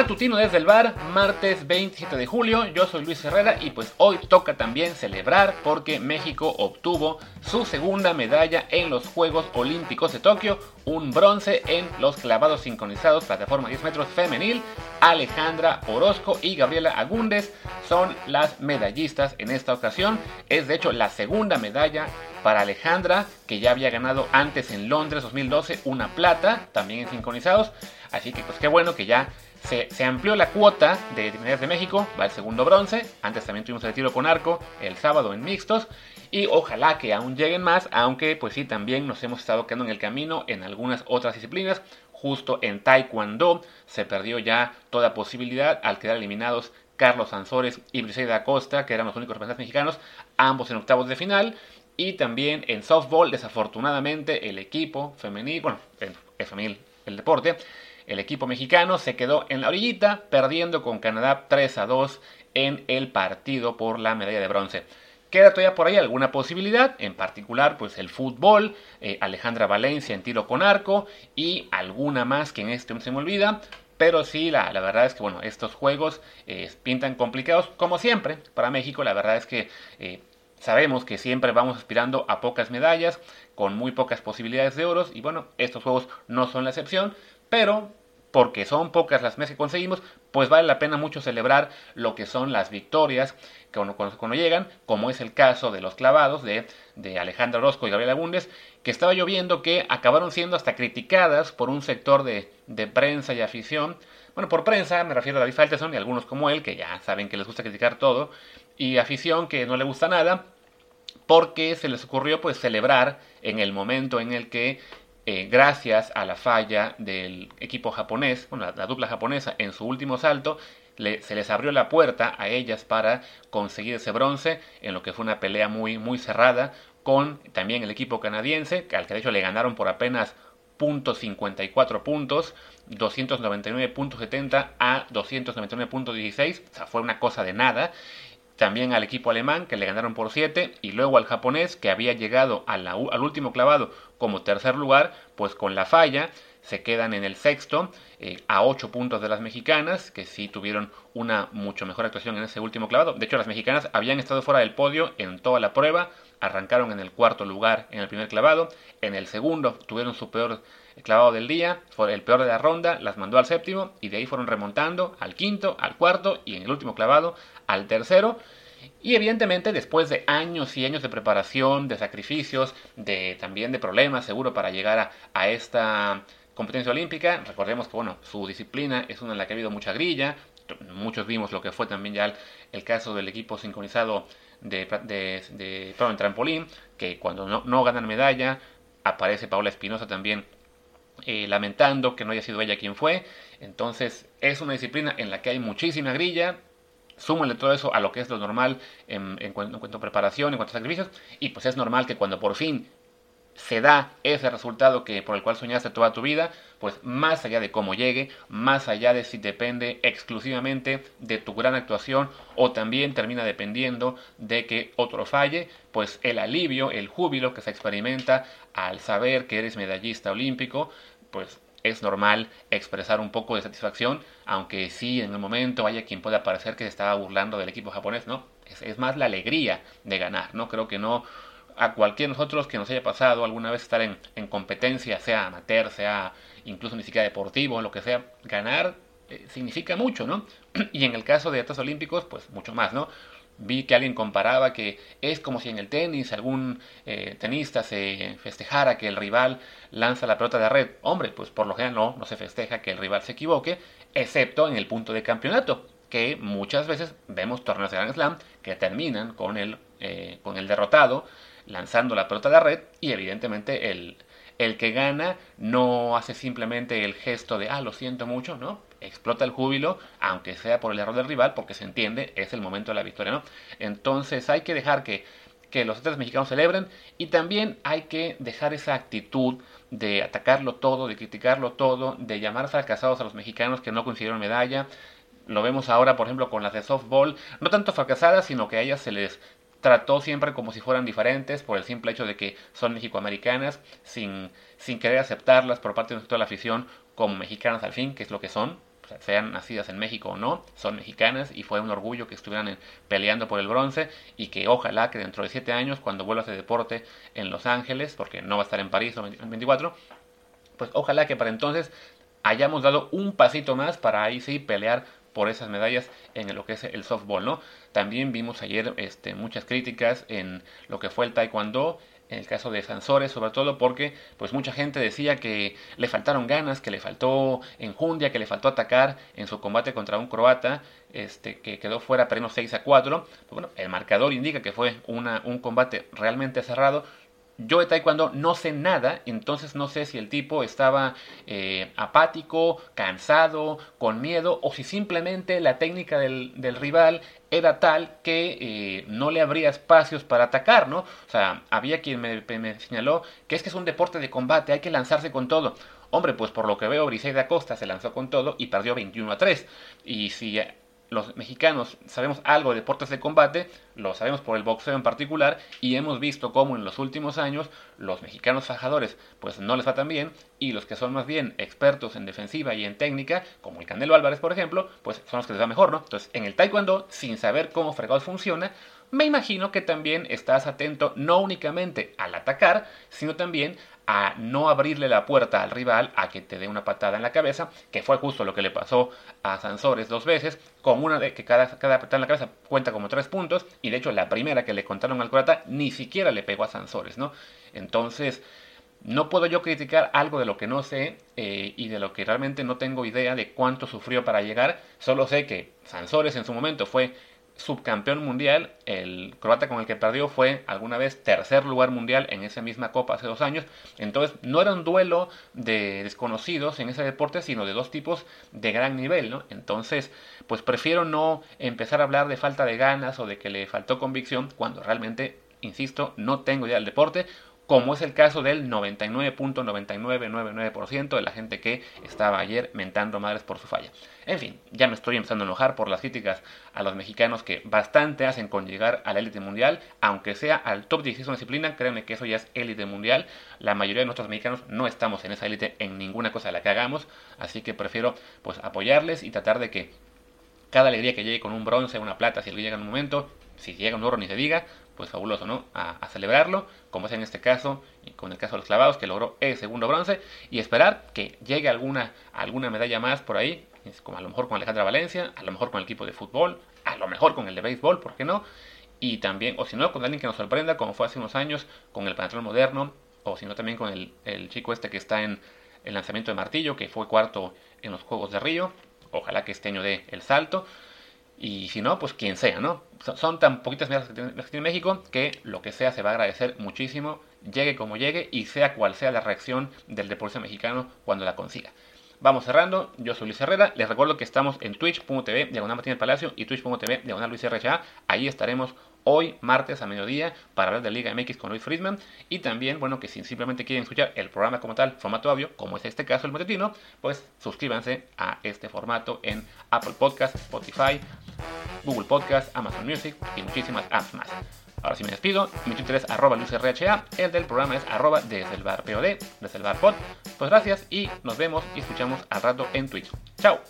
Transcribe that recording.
Matutino desde el bar, martes 27 de julio, yo soy Luis Herrera y pues hoy toca también celebrar porque México obtuvo su segunda medalla en los Juegos Olímpicos de Tokio, un bronce en los clavados sincronizados, plataforma 10 metros femenil. Alejandra Orozco y Gabriela Agúndez son las medallistas en esta ocasión. Es de hecho la segunda medalla para Alejandra, que ya había ganado antes en Londres 2012 una plata, también en sincronizados. Así que pues qué bueno que ya se, amplió la cuota de medallas de México, va el segundo bronce. Antes también tuvimos el tiro con arco el sábado en mixtos. Y ojalá que aún lleguen más, aunque pues sí, también nos hemos estado quedando en el camino en algunas otras disciplinas. Justo en Taekwondo se perdió ya toda posibilidad al quedar eliminados Carlos Ansores y Briseida Acosta, que eran los únicos representantes mexicanos, ambos en octavos de final. Y también en softball, desafortunadamente, el equipo femenil, bueno, es femenil el deporte, el equipo mexicano se quedó en la orillita, perdiendo con Canadá 3 a 2 en el partido por la medalla de bronce. Queda todavía por ahí alguna posibilidad, en particular pues el fútbol, eh, Alejandra Valencia en tiro con arco y alguna más que en este se me olvida. Pero sí, la, verdad es que bueno, estos juegos eh, pintan complicados como siempre para México. La verdad es que eh, sabemos que siempre vamos aspirando a pocas medallas, con muy pocas posibilidades de oros. Y bueno, estos juegos no son la excepción. Pero porque son pocas las mesas que conseguimos, pues vale la pena mucho celebrar lo que son las victorias que cuando, cuando, llegan, como es el caso de los clavados de, de Alejandro Orozco y Gabriela Bundes, que estaba lloviendo que acabaron siendo hasta criticadas por un sector de, de prensa y afición. Bueno, por prensa me refiero a David Falteson y algunos como él, que ya saben que les gusta criticar todo, y afición que no le gusta nada, porque se les ocurrió pues celebrar en el momento en el que eh, gracias a la falla del equipo japonés, bueno, la, dupla japonesa en su último salto, se les abrió la puerta a ellas para conseguir ese bronce en lo que fue una pelea muy, muy cerrada con también el equipo canadiense, al que de hecho le ganaron por apenas .54 puntos, 299.70 a 299.16, o sea, fue una cosa de nada también al equipo alemán que le ganaron por 7 y luego al japonés que había llegado al último clavado como tercer lugar, pues con la falla se quedan en el sexto eh, a 8 puntos de las mexicanas que sí tuvieron una mucho mejor actuación en ese último clavado. De hecho las mexicanas habían estado fuera del podio en toda la prueba, arrancaron en el cuarto lugar en el primer clavado, en el segundo tuvieron su peor clavado del día, fue el peor de la ronda, las mandó al séptimo y de ahí fueron remontando al quinto, al cuarto y en el último clavado al tercero. Y evidentemente después de años y años de preparación, de sacrificios, de también de problemas seguro para llegar a, esta competencia olímpica, recordemos que bueno, su disciplina es una en la que ha habido mucha grilla, muchos vimos lo que fue también ya el, caso del equipo sincronizado de, de, de en trampolín, que cuando no, no ganan medalla, aparece Paola Espinosa también eh, lamentando que no haya sido ella quien fue. Entonces es una disciplina en la que hay muchísima grilla. Súmale todo eso a lo que es lo normal en, cuanto, a preparación, en cuanto a sacrificios. Y pues es normal que cuando por fin se da ese resultado que por el cual soñaste toda tu vida, pues más allá de cómo llegue, más allá de si depende exclusivamente de tu gran actuación o también termina dependiendo de que otro falle, pues el alivio, el júbilo que se experimenta al saber que eres medallista olímpico, pues es normal expresar un poco de satisfacción, aunque sí en el momento haya quien pueda parecer que se estaba burlando del equipo japonés, ¿no? Es, más la alegría de ganar, ¿no? Creo que no a cualquiera de nosotros que nos haya pasado alguna vez estar en, en competencia, sea amateur, sea incluso ni siquiera deportivo, lo que sea, ganar eh, significa mucho, ¿no? y en el caso de atletas olímpicos, pues mucho más, ¿no? vi que alguien comparaba que es como si en el tenis algún eh, tenista se festejara que el rival lanza la pelota de red. Hombre, pues por lo general no, no se festeja que el rival se equivoque, excepto en el punto de campeonato, que muchas veces vemos torneos de Grand Slam que terminan con el, eh, con el derrotado lanzando la pelota de red y evidentemente el, el que gana no hace simplemente el gesto de, ah, lo siento mucho, ¿no? Explota el júbilo, aunque sea por el error del rival, porque se entiende, es el momento de la victoria, ¿no? Entonces hay que dejar que, que los atletas mexicanos celebren y también hay que dejar esa actitud de atacarlo todo, de criticarlo todo, de llamar fracasados a los mexicanos que no consiguieron medalla. Lo vemos ahora, por ejemplo, con las de softball, no tanto fracasadas, sino que a ellas se les trató siempre como si fueran diferentes por el simple hecho de que son mexicoamericanas, sin, sin querer aceptarlas por parte de toda la afición como mexicanas al fin, que es lo que son, sean nacidas en México o no, son mexicanas y fue un orgullo que estuvieran peleando por el bronce y que ojalá que dentro de 7 años, cuando vuelva a hacer deporte en Los Ángeles, porque no va a estar en París en 24, pues ojalá que para entonces hayamos dado un pasito más para ahí sí pelear por esas medallas en lo que es el softball, ¿no? También vimos ayer este, muchas críticas en lo que fue el taekwondo, en el caso de Sansores, sobre todo porque pues mucha gente decía que le faltaron ganas, que le faltó enjundia, que le faltó atacar en su combate contra un croata, este, que quedó fuera pero 6 a 4. Pues, bueno, el marcador indica que fue una, un combate realmente cerrado. Yo de taekwondo no sé nada, entonces no sé si el tipo estaba eh, apático, cansado, con miedo, o si simplemente la técnica del, rival era tal que eh, no le habría espacios para atacar, ¿no? O sea, había quien me, me, señaló que es que es un deporte de combate, hay que lanzarse con todo. Hombre, pues por lo que veo, Briseida Costa se lanzó con todo y perdió 21 a 3. Y si los mexicanos sabemos algo de deportes de combate, lo sabemos por el boxeo en particular, y hemos visto cómo en los últimos años los mexicanos fajadores pues no les va tan bien, y los que son más bien expertos en defensiva y en técnica, como el Canelo Álvarez por ejemplo, pues son los que les va mejor, ¿no? Entonces en el taekwondo, sin saber cómo fregados funciona, me imagino que también estás atento no únicamente al atacar, sino también a no abrirle la puerta al rival a que te dé una patada en la cabeza, que fue justo lo que le pasó a Sansores dos veces, con una de que cada, patada en la cabeza cuenta como tres puntos, y de hecho la primera que le contaron al croata ni siquiera le pegó a Sansores, ¿no? Entonces, no puedo yo criticar algo de lo que no sé eh, y de lo que realmente no tengo idea de cuánto sufrió para llegar, solo sé que Sansores en su momento fue subcampeón mundial. El croata con el que perdió fue alguna vez tercer lugar mundial en esa misma copa hace dos años. Entonces no era un duelo de desconocidos en ese deporte, sino de dos tipos de gran nivel, ¿no? Entonces, pues prefiero no empezar a hablar de falta de ganas o de que le faltó convicción cuando realmente, insisto, no tengo idea del deporte como es el caso del 99.9999% de la gente que estaba ayer mentando madres por su falla. En fin, ya me estoy empezando a enojar por las críticas a los mexicanos que bastante hacen con llegar a la élite mundial, aunque sea al top 16 de disciplina, créanme que eso ya es élite mundial. La mayoría de nuestros mexicanos no estamos en esa élite en ninguna cosa de la que hagamos, así que prefiero pues apoyarles y tratar de que cada alegría que llegue con un bronce, una plata, si llega en un momento, si llega un oro ni se diga, pues fabuloso, ¿no? A, celebrarlo, como es en este caso, con el caso de los clavados, que logró el segundo bronce, y esperar que llegue alguna, alguna medalla más por ahí, como a lo mejor con Alejandra Valencia, a lo mejor con el equipo de fútbol, a lo mejor con el de béisbol, ¿por qué no? Y también, o si no, con alguien que nos sorprenda, como fue hace unos años, con el Panatlón Moderno, o si no, también con el, el chico este que está en el lanzamiento de martillo, que fue cuarto en los Juegos de Río, ojalá que este año dé el salto. Y si no, pues quien sea, ¿no? Son tan poquitas medidas que tiene México que lo que sea se va a agradecer muchísimo, llegue como llegue y sea cual sea la reacción del deporte mexicano cuando la consiga. Vamos cerrando, yo soy Luis Herrera, les recuerdo que estamos en twitch.tv, diagonal Martín Palacio y twitch.tv, diagonal Luis RHA, ahí estaremos hoy, martes a mediodía, para hablar de Liga MX con Luis Friedman. Y también, bueno, que si simplemente quieren escuchar el programa como tal, formato audio, como es este caso el motetino, pues suscríbanse a este formato en Apple Podcast, Spotify, Google Podcast, Amazon Music y muchísimas apps más. Ahora sí me despido, mi Twitter es arroba el del programa es arroba desde el bar desde el bar pod. Pues gracias y nos vemos y escuchamos al rato en Twitch. ¡Chao!